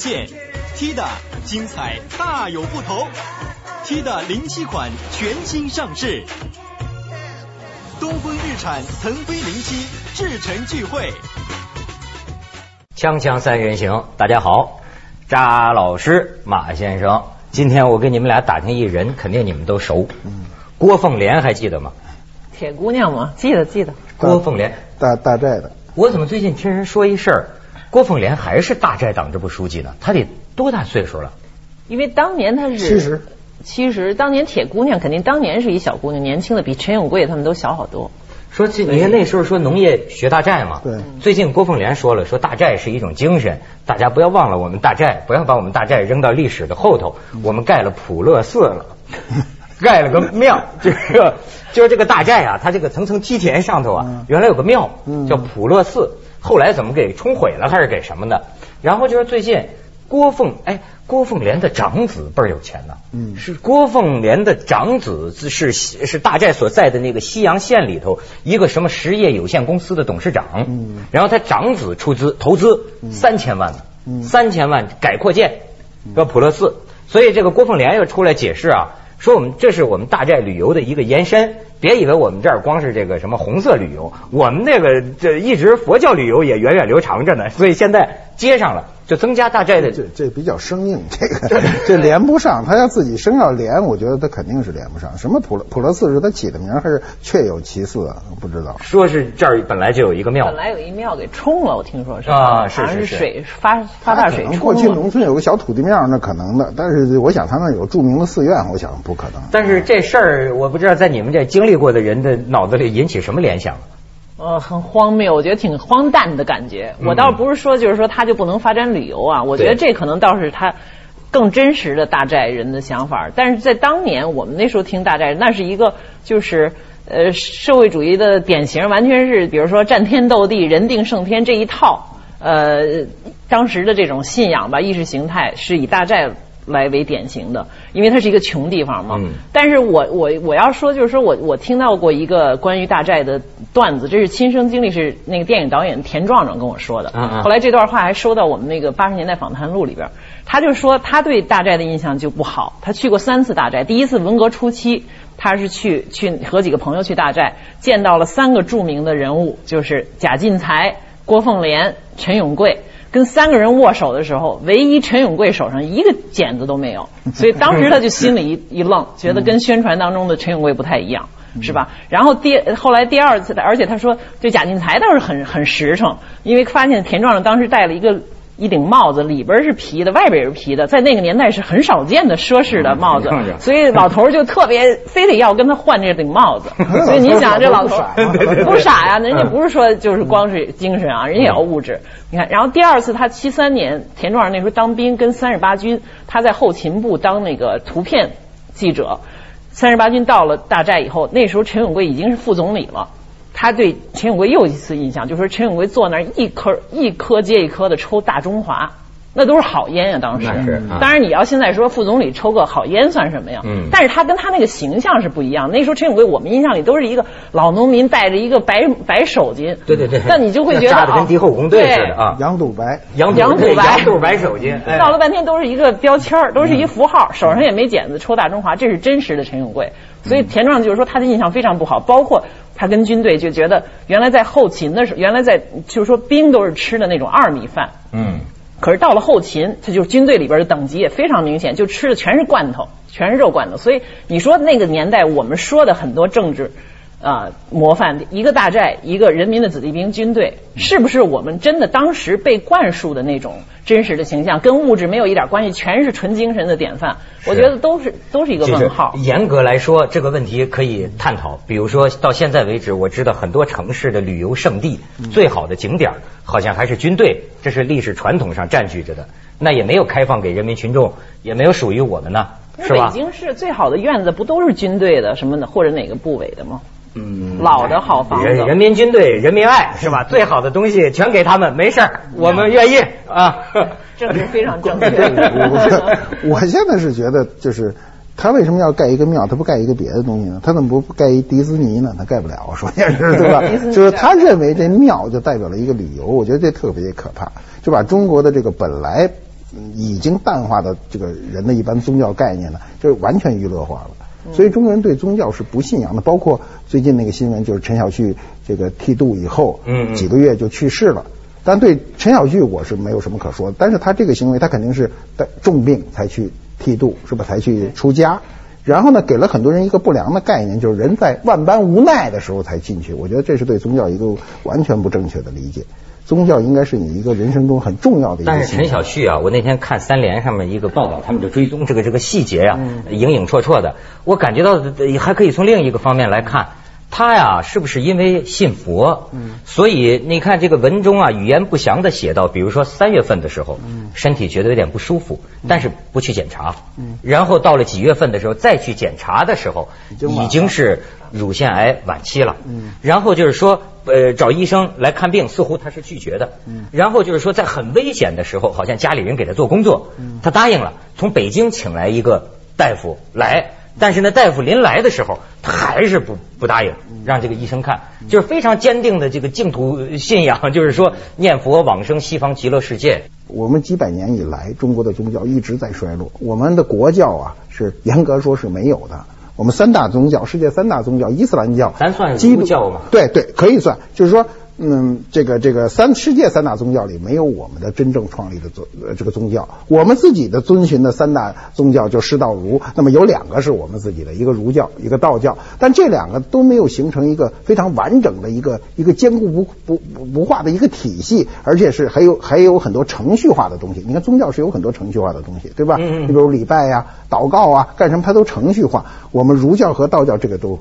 间快乐无界限，T 的精彩大有不同，T 的零七款全新上市，东风日产腾飞零七至诚聚会。锵锵三人行，大家好，扎老师、马先生，今天我给你们俩打听一人，肯定你们都熟。郭凤莲还记得吗？铁姑娘吗？记得记得。郭凤莲，大大寨的。我怎么最近听人说一事儿，郭凤莲还是大寨党支部书记呢？她得多大岁数了？因为当年她是七十，七十。当年铁姑娘肯定当年是一小姑娘，年轻的比陈永贵他们都小好多。说这你看那时候说农业学大寨嘛，对。最近郭凤莲说了，说大寨是一种精神，大家不要忘了我们大寨，不要把我们大寨扔到历史的后头。我们盖了普乐寺了，盖了个庙，这个就是这个大寨啊，它这个层层梯田上头啊，原来有个庙叫普乐寺，后来怎么给冲毁了还是给什么的？然后就是最近郭凤哎。郭凤莲的长子倍儿有钱呢，嗯，是郭凤莲的长子是是大寨所在的那个西阳县里头一个什么实业有限公司的董事长，嗯，然后他长子出资投资三千万，嗯，三千万改扩建个普乐寺，所以这个郭凤莲又出来解释啊，说我们这是我们大寨旅游的一个延伸，别以为我们这儿光是这个什么红色旅游，我们那个这一直佛教旅游也源远流长着呢，所以现在接上了。就增加大寨的这这比较生硬，这个这连不上，他要自己生要连，我觉得他肯定是连不上。什么普普乐寺是他起的名还是确有其事啊？不知道。说是这儿本来就有一个庙，本来有一庙给冲了，我听说是啊，是是水发发大水冲过去农村有个小土地庙，那可能的，但是我想他那有著名的寺院，我想不可能。但是这事儿我不知道在你们这经历过的人的脑子里引起什么联想。呃，很荒谬，我觉得挺荒诞的感觉。我倒不是说，就是说他就不能发展旅游啊。我觉得这可能倒是他更真实的大寨人的想法。但是在当年，我们那时候听大寨，那是一个就是呃社会主义的典型，完全是比如说战天斗地、人定胜天这一套呃当时的这种信仰吧，意识形态是以大寨。来为典型的，因为它是一个穷地方嘛。嗯。但是我我我要说，就是说我我听到过一个关于大寨的段子，这是亲身经历，是那个电影导演田壮壮跟我说的。嗯嗯。后来这段话还收到我们那个八十年代访谈录里边。他就说他对大寨的印象就不好，他去过三次大寨。第一次文革初期，他是去去和几个朋友去大寨，见到了三个著名的人物，就是贾进才、郭凤莲、陈永贵。跟三个人握手的时候，唯一陈永贵手上一个茧子都没有，所以当时他就心里一一愣，觉得跟宣传当中的陈永贵不太一样，是吧？然后第后来第二次，而且他说，这贾进才倒是很很实诚，因为发现田壮壮当时带了一个。一顶帽子里边是皮的，外边也是皮的，在那个年代是很少见的奢侈的帽子，所以老头就特别非得要跟他换这顶帽子。所以你想，这老头 不傻呀，人家不是说就是光是精神啊，人家也要物质。你看，然后第二次他七三年田壮那时候当兵，跟三十八军他在后勤部当那个图片记者。三十八军到了大寨以后，那时候陈永贵已经是副总理了。他对陈永贵又一次印象，就说陈永贵坐那儿一颗一颗接一颗的抽大中华，那都是好烟呀，当时。当然你要现在说副总理抽个好烟算什么呀？嗯。但是他跟他那个形象是不一样。那时候陈永贵我们印象里都是一个老农民，戴着一个白白手巾。对对对。那你就会觉得扎的跟敌后工队似的啊。羊肚白，羊羊肚白，羊肚白手巾。闹了半天都是一个标签都是一符号，手上也没剪子，抽大中华，这是真实的陈永贵。所以田壮就是说他的印象非常不好，包括。他跟军队就觉得，原来在后勤的时候，原来在就是说兵都是吃的那种二米饭，嗯，可是到了后勤，他就是军队里边的等级也非常明显，就吃的全是罐头，全是肉罐头。所以你说那个年代我们说的很多政治。啊，模范一个大寨，一个人民的子弟兵军队，是不是我们真的当时被灌输的那种真实的形象，跟物质没有一点关系，全是纯精神的典范？我觉得都是都是一个问号。严格来说，这个问题可以探讨。比如说到现在为止，我知道很多城市的旅游胜地最好的景点，好像还是军队，这是历史传统上占据着的。那也没有开放给人民群众，也没有属于我们呢，是吧？北京市最好的院子不都是军队的什么的，或者哪个部委的吗？嗯，老的好房子，人民军队人民爱是吧？最好的东西全给他们，没事儿，我们愿意啊。这是非常正确。我 我现在是觉得，就是他为什么要盖一个庙？他不盖一个别的东西呢？他怎么不盖一迪士尼呢？他盖不了，首先是对吧？就是他认为这庙就代表了一个旅游，我觉得这特别可怕，就把中国的这个本来已经淡化的这个人的一般宗教概念呢，就完全娱乐化了。所以中国人对宗教是不信仰的，包括最近那个新闻，就是陈小旭这个剃度以后，嗯几个月就去世了。但对陈小旭我是没有什么可说的，但是他这个行为，他肯定是带重病才去剃度，是吧？才去出家。然后呢，给了很多人一个不良的概念，就是人在万般无奈的时候才进去。我觉得这是对宗教一个完全不正确的理解。宗教应该是你一个人生中很重要的一个。但是陈小旭啊，我那天看三联上面一个报道，他们就追踪这个这个细节啊，影影绰绰的。我感觉到还可以从另一个方面来看，他呀是不是因为信佛？嗯，所以你看这个文中啊，语言不详的写到，比如说三月份的时候，嗯，身体觉得有点不舒服，但是不去检查，嗯，然后到了几月份的时候再去检查的时候，已经是乳腺癌晚期了，嗯，然后就是说。呃，找医生来看病，似乎他是拒绝的。嗯，然后就是说，在很危险的时候，好像家里人给他做工作，嗯，他答应了，从北京请来一个大夫来，但是那，大夫临来的时候，他还是不不答应，让这个医生看，就是非常坚定的这个净土信仰，就是说念佛往生西方极乐世界。我们几百年以来，中国的宗教一直在衰落，我们的国教啊，是严格说是没有的。我们三大宗教，世界三大宗教，伊斯兰教，咱算基督教吗？对对，可以算。就是说，嗯，这个这个三世界三大宗教里没有我们的真正创立的宗呃这个宗教。我们自己的遵循的三大宗教就师道儒，那么有两个是我们自己的，一个儒教，一个道教。但这两个都没有形成一个非常完整的一个一个坚固不不不不化的一个体系，而且是还有还有很多程序化的东西。你看宗教是有很多程序化的东西，对吧？你比如礼拜呀、祷告啊，干什么它都程序化。我们儒教和道教这个都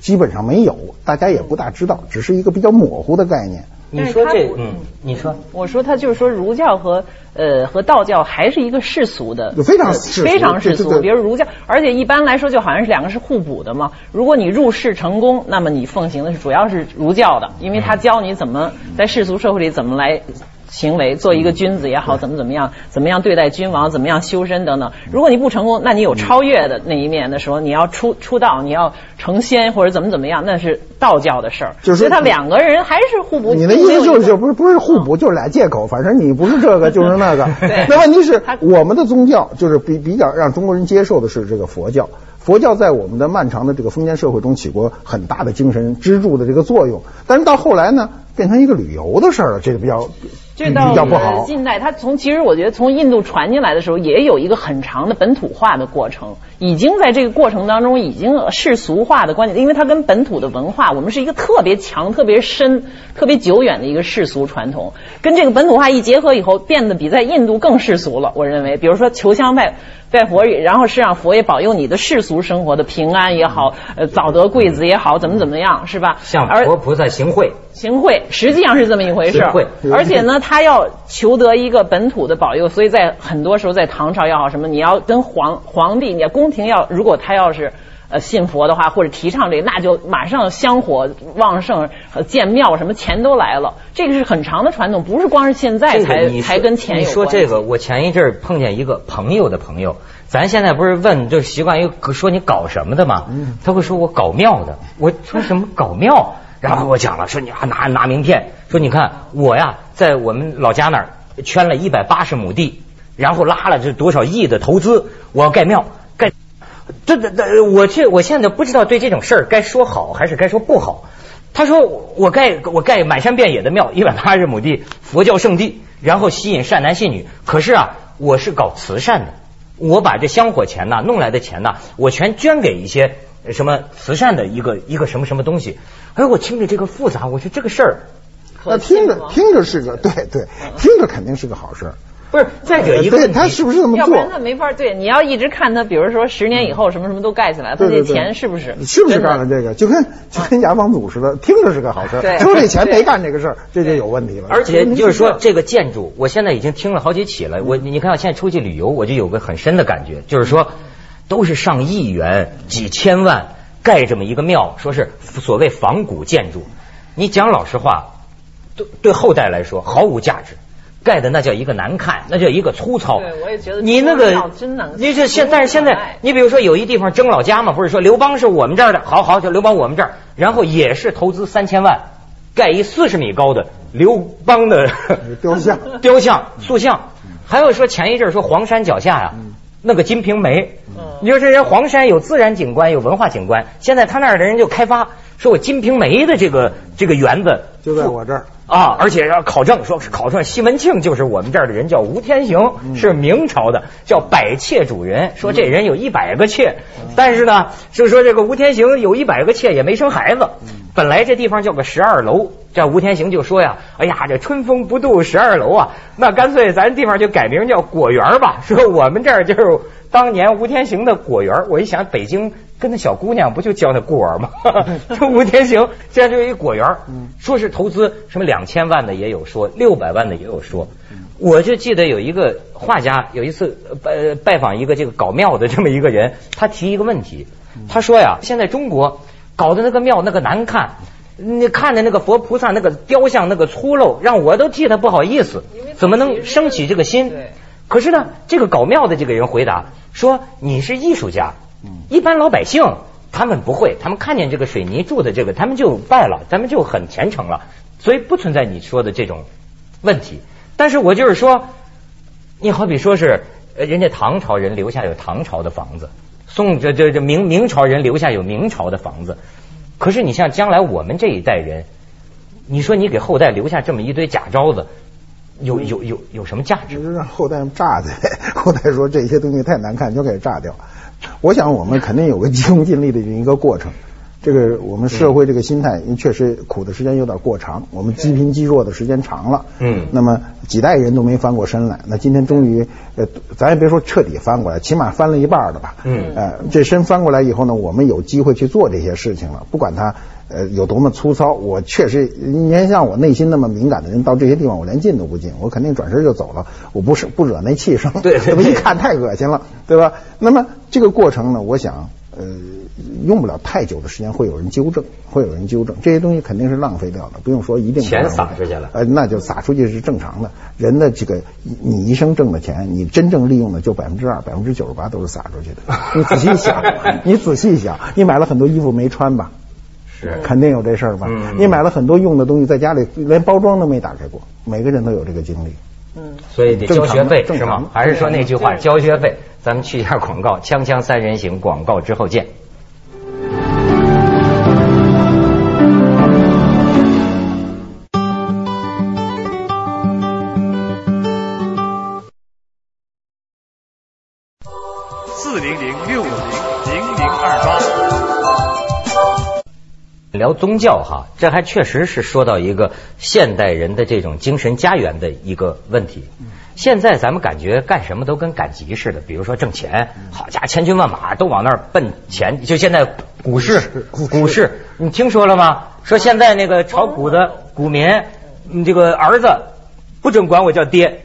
基本上没有，大家也不大知道，只是一个比较模糊的概念。你说这，嗯，你说，我说他就是说儒教和呃和道教还是一个世俗的，非常世俗非常世俗。比如儒教，而且一般来说就好像是两个是互补的嘛。如果你入世成功，那么你奉行的是主要是儒教的，因为他教你怎么在世俗社会里怎么来。行为做一个君子也好，怎么怎么样，怎么样对待君王，怎么样修身等等。如果你不成功，那你有超越的那一面的时候，你要出出道，你要成仙或者怎么怎么样，那是道教的事儿。就是所以他两个人还是互补。你的意思就是就不是是不是互补，就是俩借口，反正你不是这个 就是那个。对那问题是我们的宗教就是比比较让中国人接受的是这个佛教。佛教在我们的漫长的这个封建社会中起过很大的精神支柱的这个作用，但是到后来呢，变成一个旅游的事儿了，这个比较比这到较不好。近代，它从其实我觉得从印度传进来的时候，也有一个很长的本土化的过程，已经在这个过程当中已经世俗化的观点，因为它跟本土的文化，我们是一个特别强、特别深、特别久远的一个世俗传统，跟这个本土化一结合以后，变得比在印度更世俗了。我认为，比如说求香拜拜佛，然后是让佛爷保佑你的世俗生活的平安也好，呃早得贵子也好，怎么怎么样，是吧？向佛菩萨行贿。行贿，实际上是这么一回事行贿。而且呢，他要求得一个本土的保佑，所以在很多时候，在唐朝也好，什么你要跟皇皇帝，你要宫廷要，如果他要是呃信佛的话，或者提倡这个，那就马上香火旺盛，呃建庙什么钱都来了。这个是很长的传统，不是光是现在这个才才跟钱有你。说这个，我前一阵儿碰见一个朋友的朋友，咱现在不是问就习惯于说你搞什么的嘛？他会说我搞庙的，我说什么搞庙？然后我讲了，说你啊拿拿名片，说你看我呀，在我们老家那儿圈了一百八十亩地，然后拉了这多少亿的投资，我要盖庙，盖。这这这，我去，我现在不知道对这种事儿该说好还是该说不好。他说我盖我盖满山遍野的庙，一百八十亩地，佛教圣地，然后吸引善男信女。可是啊，我是搞慈善的，我把这香火钱呐、弄来的钱呐、我全捐给一些呃什么慈善的一个一个什么什么东西。哎，我听着这个复杂，我说这个事儿那听着听着是个对对，听着肯定是个好事儿。不是。再者一个他是不是这么做要不然？他没法对。你要一直看他，比如说十年以后什么什么都盖起来，他这钱是不是是不是干了这个？就跟就跟牙房组似的，听着是个好事对儿，说这钱没干这个事儿，这就有问题了。而且问题就是说，这这个建筑，我现在已经听了好几起了。我你看，我现在出去旅游，我就有个很深的感觉，就是说，都是上亿元、几千万盖这么一个庙，说是所谓仿古建筑。你讲老实话，对对后代来说毫无价值。盖的那叫一个难看，那叫一个粗糙。对，我也觉得你那个。你这现但是现在，你比如说有一地方争老家嘛，不是说刘邦是我们这儿的，好好就刘邦我们这儿，然后也是投资三千万盖一四十米高的刘邦的 雕像、雕像、塑像。还有说前一阵说黄山脚下呀，那个金瓶梅，你说这人黄山有自然景观有文化景观，现在他那儿的人就开发，说我金瓶梅的这个这个园子就在我这儿啊，而且要考证，说是考证西门庆就是我们这儿的人，叫吴天行，是明朝的，叫百妾主人，说这人有一百个妾，但是呢，就说这个吴天行有一百个妾也没生孩子。本来这地方叫个十二楼，这吴天行就说呀：“哎呀，这春风不度十二楼啊，那干脆咱地方就改名叫果园吧。”说我们这儿就是当年吴天行的果园。我一想，北京跟那小姑娘不就叫那孤儿吗？这吴天行现在就一果园，说是投资什么两千万的也有说，六百万的也有说。我就记得有一个画家有一次拜拜访一个这个搞庙的这么一个人，他提一个问题，他说呀，现在中国。搞的那个庙那个难看，你看的那个佛菩萨那个雕像那个粗陋，让我都替他不好意思。怎么能升起这个心？可是呢，这个搞庙的这个人回答说：“你是艺术家，一般老百姓他们不会，他们看见这个水泥柱的这个，他们就拜了，咱们就很虔诚了，所以不存在你说的这种问题。但是我就是说，你好比说是人家唐朝人留下有唐朝的房子。”宋这这这明明朝人留下有明朝的房子，可是你像将来我们这一代人，你说你给后代留下这么一堆假招子，有有有有什么价值？就是让后代炸的，后代说这些东西太难看，就给炸掉。我想我们肯定有个急功近利的一个过程。这个我们社会这个心态，因为确实苦的时间有点过长，我们积贫积弱的时间长了。嗯。那么几代人都没翻过身来，那今天终于，呃，咱也别说彻底翻过来，起码翻了一半了吧。嗯。呃，这身翻过来以后呢，我们有机会去做这些事情了。不管它呃有多么粗糙，我确实，你像我内心那么敏感的人，到这些地方我连进都不进，我肯定转身就走了。我不是不惹那气生。对。我一看太恶心了，对吧？那么这个过程呢，我想。呃，用不了太久的时间，会有人纠正，会有人纠正这些东西肯定是浪费掉的，不用说一定钱撒出去了，呃，那就撒出去是正常的。人的这个你一生挣的钱，你真正利用的就百分之二，百分之九十八都是撒出去的。你仔细想，你仔细想，你买了很多衣服没穿吧？是，肯定有这事儿吧？你买了很多用的东西，在家里连包装都没打开过，每个人都有这个经历。嗯，所以得交学费是吗？还是说那句话交学费？咱们去一下广告，锵锵三人行广告之后见。宗教哈，这还确实是说到一个现代人的这种精神家园的一个问题。现在咱们感觉干什么都跟赶集似的，比如说挣钱，好家伙，千军万马都往那儿奔钱。就现在股市，股市，你听说了吗？说现在那个炒股的股民，你这个儿子不准管我叫爹，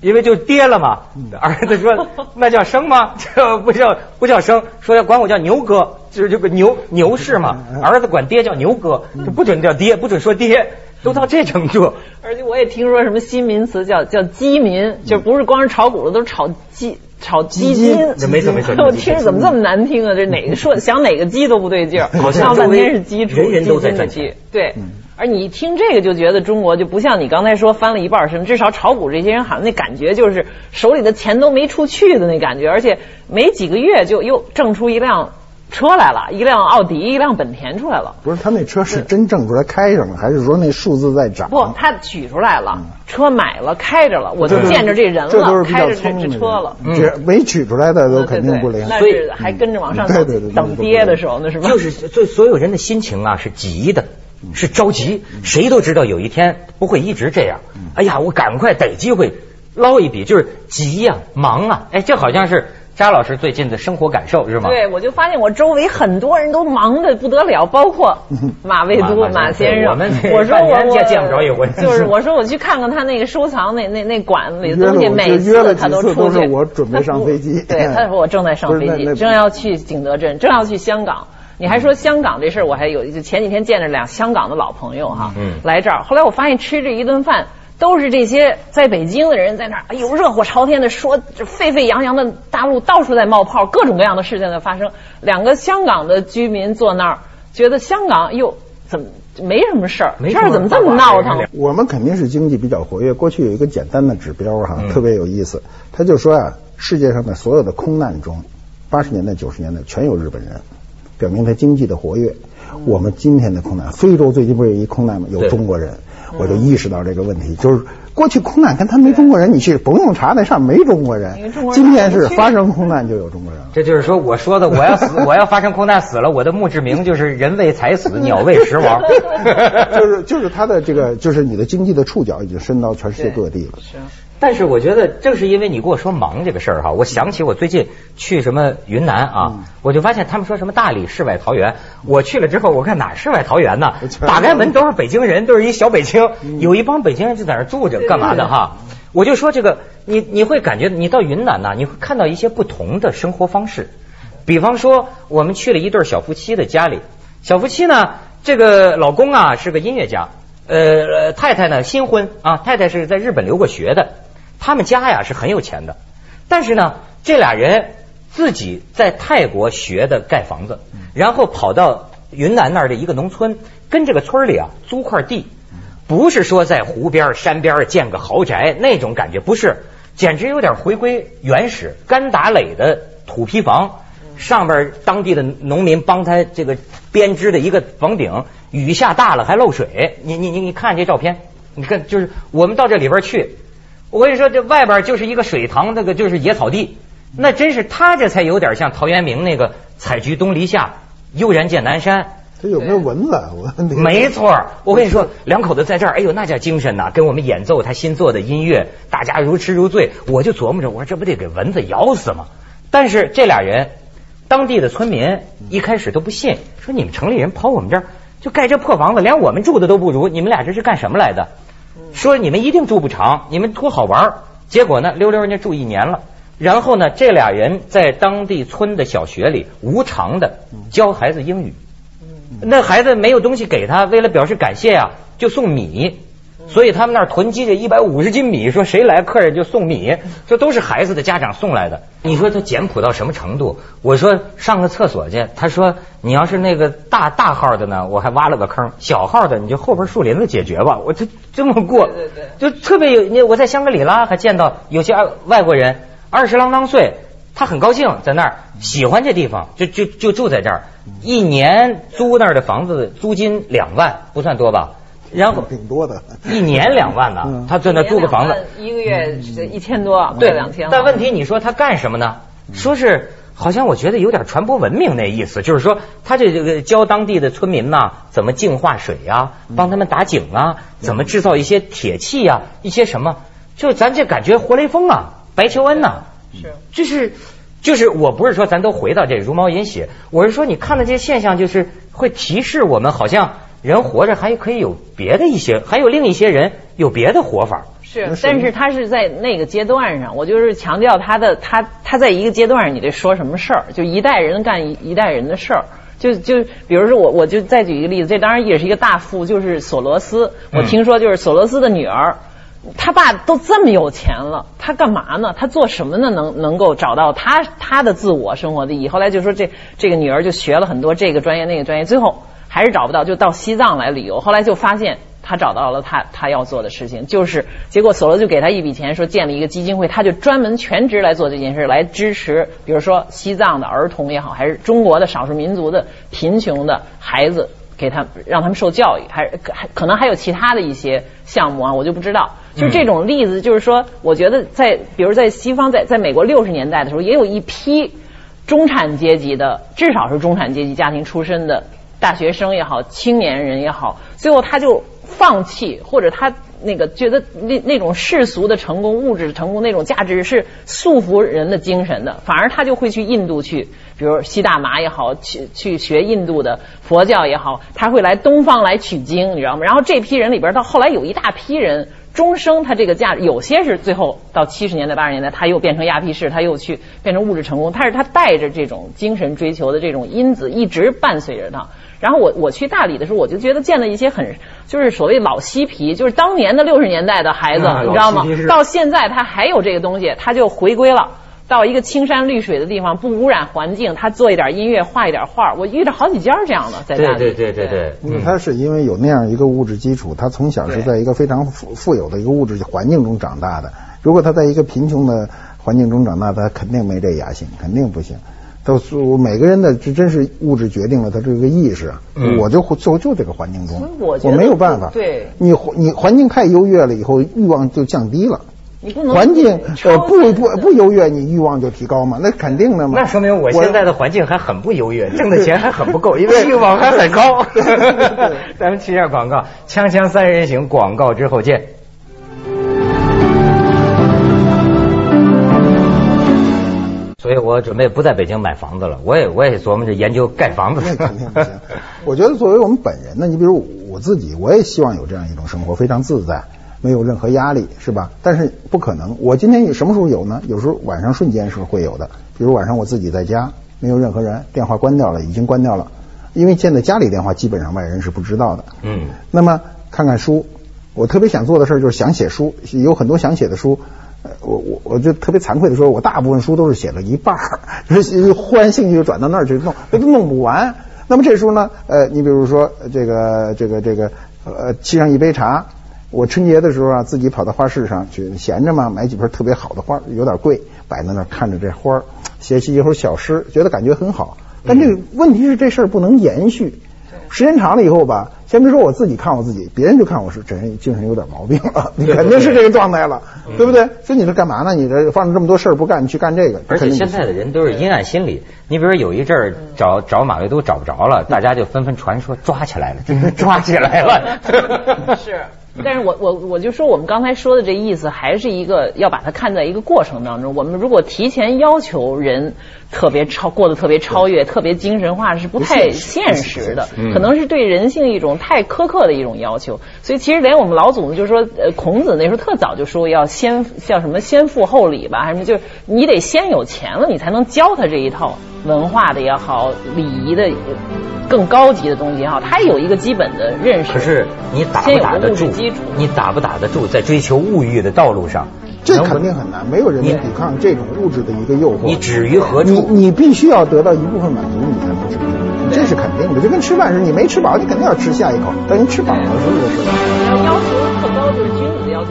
因为就跌了嘛。儿子说 那叫生吗？这不叫不叫生，说要管我叫牛哥，就是这个牛牛市嘛。儿子管爹叫牛哥，就不准叫爹，不准说爹。都到这程度，而且我也听说什么新名词叫叫基民，就不是光是炒股了，都是炒基炒基金。没错没错，我听着怎么这么难听啊？这哪个说 想哪个鸡都不对劲儿，好像半天是基础，人人都在赚钱。对，而你一听这个就觉得中国就不像你刚才说翻了一半身，至少炒股这些人好像那感觉就是手里的钱都没出去的那感觉，而且没几个月就又挣出一辆。车来了，一辆奥迪，一辆本田出来了。不是他那车是真正出来开上了，还是说那数字在涨？不，他取出来了，车买了，开着了，我就见着这人了，开着这车了。这没取出来的都肯定不灵，所以还跟着往上走。等跌的时候，那是吧？就是所所有人的心情啊，是急的，是着急。谁都知道有一天不会一直这样。哎呀，我赶快逮机会捞一笔，就是急呀，忙啊。哎，这好像是。扎老师最近的生活感受是吗？对，我就发现我周围很多人都忙得不得了，包括 马未都马先生。我们我说我见见不着一回。就是 我说我去看看他那个收藏那那那馆里的东西，每次他都出去。我准备上飞机。对，他说我正在上飞机，正要去景德镇，正要去香港。你还说香港这事儿，我还有就前几天见着俩香港的老朋友哈，来这儿。后来我发现吃这一顿饭。都是这些在北京的人在那儿，哎呦热火朝天的说，沸沸扬扬的大陆到处在冒泡，各种各样的事情在发生。两个香港的居民坐那儿，觉得香港又怎么没什么事儿，没事儿怎么这么闹腾？我们肯定是经济比较活跃。过去有一个简单的指标哈，嗯特别有意思。他就说啊，世界上的所有的空难中，八十年代、九十年代全有日本人，表明他经济的活跃。我们今天的空难，非洲最近不是有一空难吗？有中国人，我就意识到这个问题，就是过去空难跟他没中国人，你去不用查，那上没中国人中。国人今天是发生空难就有中国人了。这就是说，我说的，我要死，我要发生空难死了，我的墓志铭就是人为财死，鸟为食亡。就是就是他的这个，就是你的经济的触角已经伸到全世界各地了。是但是我觉得正是因为你跟我说忙这个事儿哈，我想起我最近去什么云南啊，嗯。我就发现他们说什么大理世外桃源，我去了之后，我看哪儿世外桃源呢？打开门都是北京人，都是一小北京，有一帮北京人就在那儿住着，干嘛的哈？我就说这个，你你会感觉你到云南呐，你会看到一些不同的生活方式。比方说，我们去了一对小夫妻的家里，小夫妻呢，这个老公啊是个音乐家，呃，太太呢新婚啊，太太是在日本留过学的，他们家呀是很有钱的，但是呢，这俩人自己在泰国学的盖房子，然后跑到云南那儿的一个农村，跟这个村里啊租块地，不是说在湖边山边建个豪宅那种感觉，不是，简直有点回归原始干打垒的土坯房。上边当地的农民帮他这个编织的一个房顶，雨下大了还漏水。你你你你看这照片，你看就是我们到这里边去，我跟你说这外边就是一个水塘，那个就是野草地，那真是他这才有点像陶渊明那个采菊东篱下，悠然见南山。他有没有蚊子啊？我没 错，我跟你说，两口子在这儿，哎呦，那叫精神呐！跟我们演奏他新做的音乐，大家如痴如醉。我就琢磨着，我说这不得给蚊子咬死吗？但是这俩人，当地的村民一开始都不信，说你们城里人跑我们这儿就盖这破房子，连我们住的都不如，你们俩这是干什么来的？说你们一定住不长，你们图好玩儿。结果呢，溜溜人家住一年了。然后呢，这俩人在当地村的小学里无偿的教孩子英语。那孩子没有东西给他，为了表示感谢啊，就送米。所以他们那儿囤积着一百五十斤米，说谁来客人就送米，这都是孩子的家长送来的。你说他简朴到什么程度？我说上个厕所去，他说你要是那个大大号的呢，我还挖了个坑；小号的你就后边树林子解决吧。我就这么过，对对就特别有。你我在香格里拉还见到有些外国人二十郎当岁，他很高兴在那儿，喜欢这地方，就就就住在这儿，一年租那儿的房子租金两万，不算多吧？然后 挺多的。一年两万呢嗯，他在那租个房子，一个月是一千多，对两千。但问题你说他干什么呢？说是好像我觉得有点传播文明那意思，就是说他这这个教当地的村民呐、怎么净化水呀、帮他们打井啊，怎么制造一些铁器呀、一些什么，就咱这感觉活雷锋啊，白求恩呐、是就是就是我不是说咱都回到这茹毛饮血，我是说你看到这些现象，就是会提示我们，好像人活着还可以有别的一些，还有另一些人有别的活法。是，但是他是在那个阶段上，我就是强调他的他他在一个阶段上，你得说什么事儿，就一代人干一一代人的事儿。就就比如说我我就再举一个例子，这当然也是一个大富，就是索罗斯。我听说就是索罗斯的女儿，他爸都这么有钱了，他干嘛呢？他做什么呢？能能够找到他他的自我生活的意义？后来就说这这个女儿就学了很多这个专业那个专业，最后还是找不到，就到西藏来旅游。后来就发现。他找到了他他要做的事情，就是结果索罗就给他一笔钱，说建立一个基金会，他就专门全职来做这件事，来支持，比如说西藏的儿童也好，还是中国的少数民族的贫穷的孩子，给他让他们受教育，还还可能还有其他的一些项目啊，我就不知道。就这种例子，就是说，我觉得在比如在西方，在在美国六十年代的时候，也有一批中产阶级的，至少是中产阶级家庭出身的大学生也好，青年人也好，最后他就放弃，或者他那个觉得那那种世俗的成功、物质的成功那种价值是束缚人的精神的，反而他就会去印度去，比如吸大麻也好，去去学印度的佛教也好，他会来东方来取经，你知道吗？然后这批人里边到后来有一大批人。终生它这个价，有些是最后到七十年代八十年代，他又变成亚皮士，他又去变成物质成功，但是他带着这种精神追求的这种因子一直伴随着他。然后我我去大理的时候，我就觉得见了一些很就是所谓老嬉皮，就是当年的六十年代的孩子，啊你知道吗？到现在他还有这个东西，他就回归了。到一个青山绿水的地方，不污染环境，他做一点音乐，画一点画。我遇到好几家这样的，在大对理。对对对对，因为他是因为有那样一个物质基础，他从小是在一个非常富富有的一个物质环境中长大的。如果他在一个贫穷的环境中长大，他肯定没这雅兴，肯定不行。都是每个人的这真是物质决定了他这个意识我就就就这个环境中我，没有办法。对你你环境太优越了以后，欲望就降低了。你不能环境呃不不不优越，你欲望就提高嘛？那肯定的嘛。那说明我现在的环境还很不优越，挣的钱还很不够，因为欲望还很高。咱们去一下广告，锵锵三人行广告之后见。所以我准备不在北京买房子了，我也我也琢磨着研究盖房子。那肯定不行。我觉得作为我们本人呢，你比如我自己，我也希望有这样一种生活，非常自在，没有任何压力，是吧？但是不可能。我今天有什么时候有呢？有时候晚上瞬间是会有的，比如晚上我自己在家，没有任何人，电话关掉了，已经关掉了，因为现在家里电话基本上外人是不知道的。嗯，那么看看书，我特别想做的事儿就是想写书，有很多想写的书。呃我我我就特别惭愧的说，我大部分书都是写了一半儿，就是忽然兴趣就转到那儿去弄，那都弄不完。那么这时候呢，呃，你比如说呃这个这个这个呃沏上一杯茶，我春节的时候啊，自己跑到花市上去闲着嘛，买几盆特别好的花，有点贵，摆在那儿看着这花儿，写起一首小诗，觉得感觉很好。但这个问题是这事儿不能延续。时间长了以后吧，先别说我自己看我自己，别人就看我是这人精神有点毛病了，你肯定是这个状态了，对不对？所以你这干嘛呢？你这放着这么多事儿不干，你去干这个，而且现在的人都是阴暗心理。你比如说有一阵儿找找马未都找不着了，大家就纷纷传说抓起来了，真 是抓起来了。是，但是我我我就说我们刚才说的这意思，还是一个要把它看在一个过程当中。我们如果提前要求人特别超过得特别超越、特别精神化，是不太现实的，嗯可能是对人性一种太苛刻的一种要求。所以其实连我们老祖宗就说，呃，孔子那时候特早就说要先叫什么先富后礼吧，还是什么，就是你得先有钱了，你才能教他这一套文化的也好，礼仪的更高级的东西也好，他有一个基本的认识。可是你打不打得住基础？你打不打得住在追求物欲的道路上？这肯定很难，没有人能抵抗这种物质的一个诱惑。你止于何你处？你必须要得到一部分满足，你才能止于，这是肯定的。就跟吃饭似的，你没吃饱，你肯定要吃下一口，等你吃饱了时候的事。要要求特高，就是君子要求。